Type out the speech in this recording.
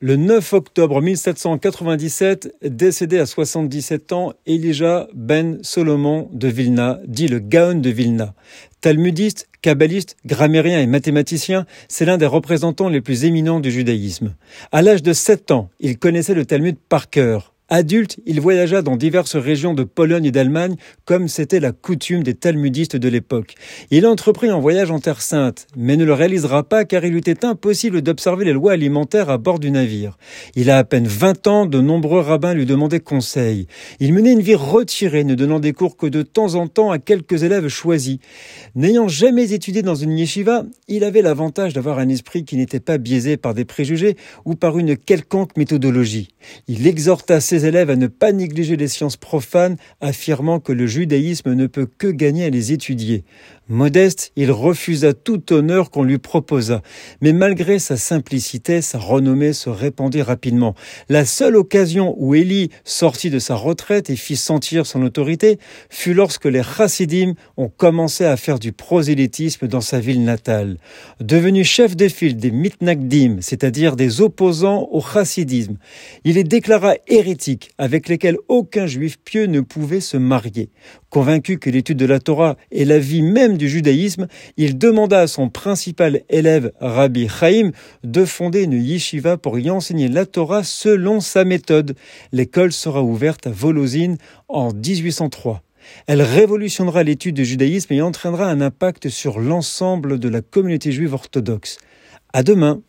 Le 9 octobre 1797, décédé à 77 ans, Elijah ben Solomon de Vilna, dit le Gaon de Vilna. Talmudiste, kabbaliste, grammairien et mathématicien, c'est l'un des représentants les plus éminents du judaïsme. À l'âge de 7 ans, il connaissait le Talmud par cœur. Adulte, il voyagea dans diverses régions de Pologne et d'Allemagne, comme c'était la coutume des talmudistes de l'époque. Il entreprit un voyage en Terre Sainte, mais ne le réalisera pas car il eût été impossible d'observer les lois alimentaires à bord du navire. Il a à peine 20 ans, de nombreux rabbins lui demandaient conseil. Il menait une vie retirée, ne donnant des cours que de temps en temps à quelques élèves choisis. N'ayant jamais étudié dans une yeshiva, il avait l'avantage d'avoir un esprit qui n'était pas biaisé par des préjugés ou par une quelconque méthodologie. Il exhorta ses élèves à ne pas négliger les sciences profanes, affirmant que le judaïsme ne peut que gagner à les étudier. Modeste, il refusa tout honneur qu'on lui proposa, mais malgré sa simplicité, sa renommée se répandit rapidement. La seule occasion où Élie sortit de sa retraite et fit sentir son autorité fut lorsque les chassidim ont commencé à faire du prosélytisme dans sa ville natale. Devenu chef de file des mitnagdim, c'est-à-dire des opposants au chassidisme, il les déclara avec lesquels aucun juif pieux ne pouvait se marier. Convaincu que l'étude de la Torah est la vie même du judaïsme, il demanda à son principal élève, Rabbi Chaim, de fonder une yeshiva pour y enseigner la Torah selon sa méthode. L'école sera ouverte à Volozine en 1803. Elle révolutionnera l'étude du judaïsme et entraînera un impact sur l'ensemble de la communauté juive orthodoxe. À demain.